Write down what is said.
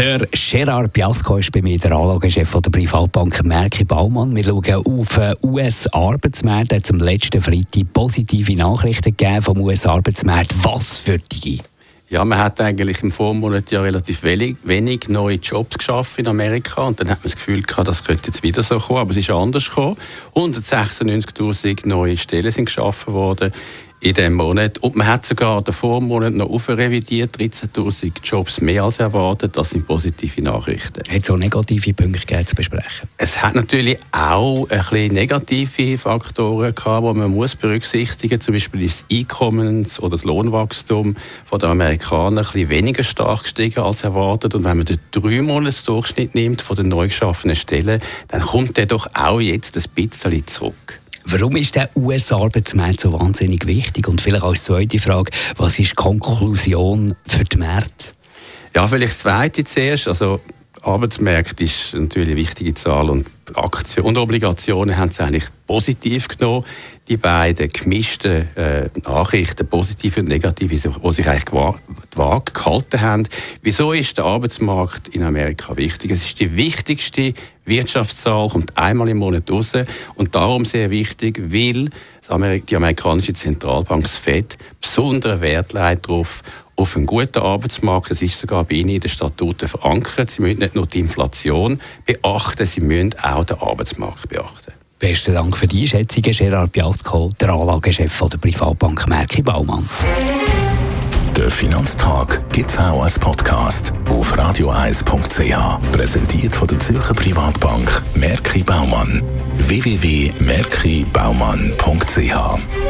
der Gerard Piasco ist bei mir der Anlagechef der Privatbank Merki Baumann. Wir schauen auf den US-Arbeitsmarkt. Es zum letzten Freitag positive Nachrichten gegeben vom US-Arbeitsmarkt. Was für die? Ja, man hat eigentlich im Vormonat ja relativ wenig, wenig, neue Jobs geschaffen in Amerika und dann hat man das Gefühl gehabt, das könnte jetzt wieder so kommen, aber es ist anders gekommen. 196.000 neue Stellen sind geschaffen worden in diesem Monat. Und man hat sogar den Vormonat noch aufrevidiert, 13'000 Jobs mehr als erwartet. Das sind positive Nachrichten. Hat es auch negative Punkte zu besprechen? Es hat natürlich auch ein bisschen negative Faktoren gehabt, die man muss berücksichtigen muss. Zum Beispiel ist das Einkommens- oder das Lohnwachstum der Amerikaner ein bisschen weniger stark gestiegen als erwartet. Und wenn man den drei Monats Durchschnitt nimmt von den neu geschaffenen Stellen, dann kommt der doch auch jetzt ein bisschen zurück. Warum ist der US-Arbeitsmarkt so wahnsinnig wichtig? Und vielleicht als zweite Frage, was ist die Konklusion für die Märkte? Ja, vielleicht das zweite zuerst. Also, Arbeitsmarkt ist natürlich eine wichtige Zahl und Aktien und Obligationen haben es eigentlich positiv genommen. Die beiden gemischten äh, Nachrichten, positive und negative, die sich eigentlich Waage gehalten haben. Wieso ist der Arbeitsmarkt in Amerika wichtig? Es ist die wichtigste Wirtschaftszahl, kommt einmal im Monat raus und darum sehr wichtig, weil die amerikanische Zentralbank FED besonderen Wert legt darauf, auf einen guten Arbeitsmarkt. Es ist sogar bei Ihnen in den Statuten verankert. Sie müssen nicht nur die Inflation beachten, Sie müssen auch den Arbeitsmarkt beachten. Besten Dank für die Einschätzung, Gerard Biasco, der Anlagechef der Privatbank Merki Baumann. Der Finanztag gibt es auch als Podcast auf radioeis.ch. Präsentiert von der Zürcher Privatbank Merki Baumann. www.merkibaumann.ch